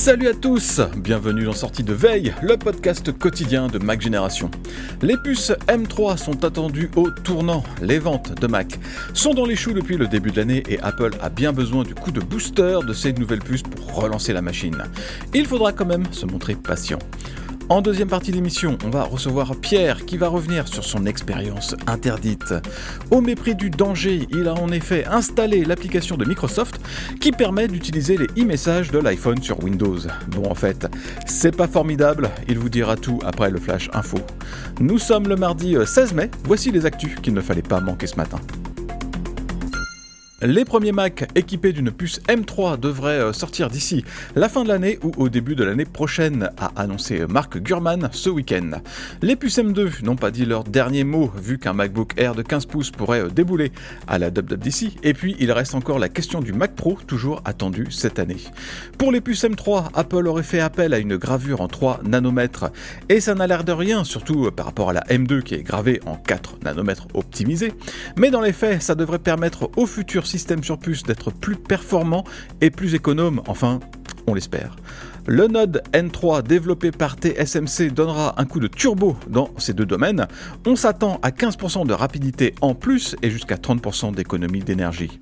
Salut à tous, bienvenue dans Sortie de Veille, le podcast quotidien de Mac Génération. Les puces M3 sont attendues au tournant. Les ventes de Mac sont dans les choux depuis le début de l'année et Apple a bien besoin du coup de booster de ces nouvelles puces pour relancer la machine. Il faudra quand même se montrer patient. En deuxième partie d'émission, on va recevoir Pierre qui va revenir sur son expérience interdite. Au mépris du danger, il a en effet installé l'application de Microsoft qui permet d'utiliser les e-messages de l'iPhone sur Windows. Bon en fait, c'est pas formidable, il vous dira tout après le flash info. Nous sommes le mardi 16 mai, voici les actus qu'il ne fallait pas manquer ce matin. Les premiers Mac équipés d'une puce M3 devraient euh, sortir d'ici la fin de l'année ou au début de l'année prochaine, a annoncé Mark Gurman ce week-end. Les puces M2 n'ont pas dit leur dernier mot, vu qu'un MacBook Air de 15 pouces pourrait euh, débouler à la WWDC, et puis il reste encore la question du Mac Pro, toujours attendu cette année. Pour les puces M3, Apple aurait fait appel à une gravure en 3 nanomètres, et ça n'a l'air de rien, surtout euh, par rapport à la M2 qui est gravée en 4 nanomètres optimisée, mais dans les faits, ça devrait permettre au futur système sur puce d'être plus performant et plus économe, enfin, on l'espère. Le Node N3 développé par TSMC donnera un coup de turbo dans ces deux domaines. On s'attend à 15% de rapidité en plus et jusqu'à 30% d'économie d'énergie.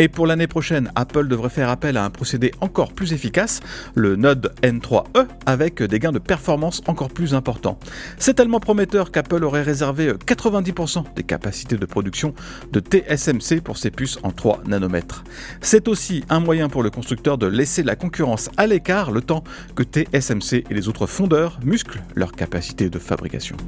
Et pour l'année prochaine, Apple devrait faire appel à un procédé encore plus efficace, le Node N3E, avec des gains de performance encore plus importants. C'est tellement prometteur qu'Apple aurait réservé 90% des capacités de production de TSMC pour ses puces en 3 nanomètres. C'est aussi un moyen pour le constructeur de laisser la concurrence à l'écart le temps que TSMC et les autres fondeurs musclent leur capacité de fabrication.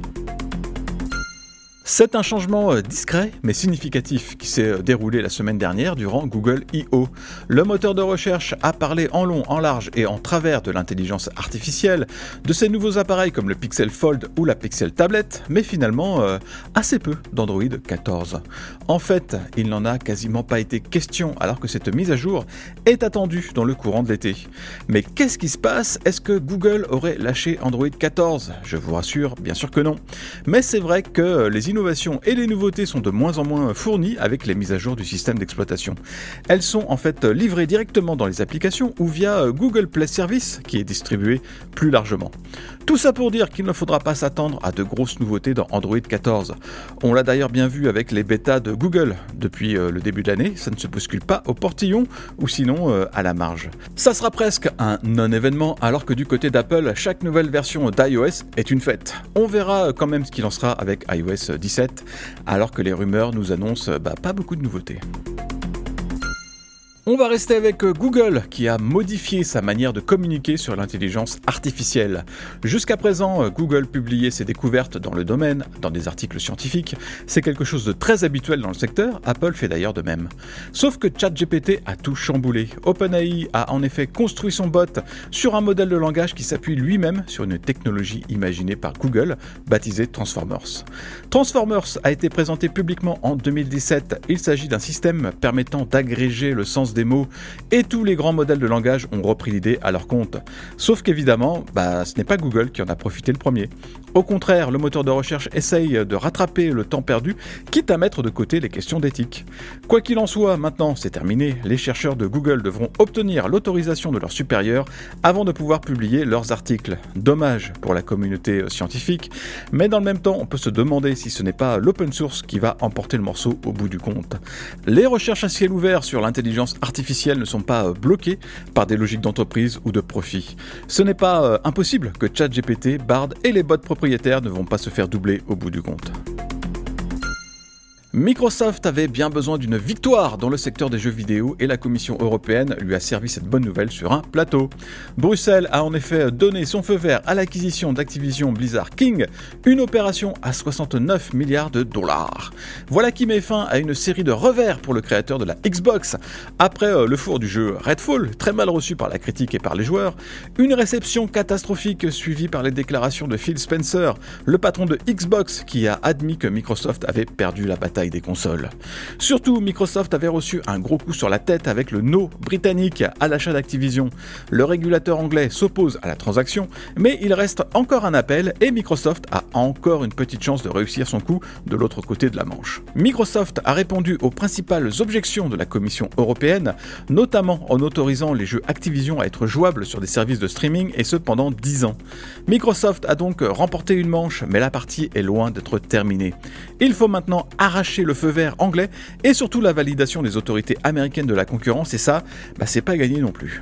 C'est un changement euh, discret mais significatif qui s'est euh, déroulé la semaine dernière durant Google I.O. Le moteur de recherche a parlé en long, en large et en travers de l'intelligence artificielle, de ces nouveaux appareils comme le Pixel Fold ou la Pixel Tablet, mais finalement euh, assez peu d'Android 14. En fait, il n'en a quasiment pas été question alors que cette mise à jour est attendue dans le courant de l'été. Mais qu'est-ce qui se passe? Est-ce que Google aurait lâché Android 14 Je vous rassure, bien sûr que non. Mais c'est vrai que les et les nouveautés sont de moins en moins fournies avec les mises à jour du système d'exploitation. Elles sont en fait livrées directement dans les applications ou via Google Play Service qui est distribué plus largement. Tout ça pour dire qu'il ne faudra pas s'attendre à de grosses nouveautés dans Android 14. On l'a d'ailleurs bien vu avec les bêtas de Google depuis euh, le début de l'année, ça ne se bouscule pas au portillon ou sinon euh, à la marge. Ça sera presque un non-événement alors que du côté d'Apple, chaque nouvelle version d'iOS est une fête. On verra quand même ce qu'il en sera avec iOS 17 alors que les rumeurs nous annoncent bah, pas beaucoup de nouveautés. On va rester avec euh, Google qui a modifié sa manière de communiquer sur l'intelligence artificielle. Jusqu'à présent, euh, Google publiait ses découvertes dans le domaine, dans des articles scientifiques. C'est quelque chose de très habituel dans le secteur, Apple fait d'ailleurs de même. Sauf que ChatGPT a tout chamboulé. OpenAI a en effet construit son bot sur un modèle de langage qui s'appuie lui-même sur une technologie imaginée par Google, baptisée Transformers. Transformers a été présenté publiquement en 2017. Il s'agit d'un système permettant d'agréger le sens des mots, et tous les grands modèles de langage ont repris l'idée à leur compte. Sauf qu'évidemment, bah, ce n'est pas Google qui en a profité le premier. Au contraire, le moteur de recherche essaye de rattraper le temps perdu, quitte à mettre de côté les questions d'éthique. Quoi qu'il en soit, maintenant c'est terminé, les chercheurs de Google devront obtenir l'autorisation de leurs supérieurs avant de pouvoir publier leurs articles. Dommage pour la communauté scientifique, mais dans le même temps, on peut se demander si ce n'est pas l'open source qui va emporter le morceau au bout du compte. Les recherches à ciel ouvert sur l'intelligence artificielle ne sont pas euh, bloquées par des logiques d'entreprise ou de profit. Ce n'est pas euh, impossible que ChatGPT, Bard et les bots propriétaires ne vont pas se faire doubler au bout du compte. Microsoft avait bien besoin d'une victoire dans le secteur des jeux vidéo et la Commission européenne lui a servi cette bonne nouvelle sur un plateau. Bruxelles a en effet donné son feu vert à l'acquisition d'Activision Blizzard King, une opération à 69 milliards de dollars. Voilà qui met fin à une série de revers pour le créateur de la Xbox. Après euh, le four du jeu Redfall, très mal reçu par la critique et par les joueurs, une réception catastrophique suivie par les déclarations de Phil Spencer, le patron de Xbox, qui a admis que Microsoft avait perdu la bataille des consoles. Surtout, Microsoft avait reçu un gros coup sur la tête avec le no britannique à l'achat d'Activision. Le régulateur anglais s'oppose à la transaction, mais il reste encore un appel et Microsoft a encore une petite chance de réussir son coup de l'autre côté de la Manche. Microsoft a répondu aux principales objections de la Commission européenne, notamment en autorisant les jeux Activision à être jouables sur des services de streaming et ce pendant 10 ans. Microsoft a donc remporté une manche, mais la partie est loin d'être terminée. Il faut maintenant arracher le feu vert anglais et surtout la validation des autorités américaines de la concurrence et ça, bah, c'est pas gagné non plus.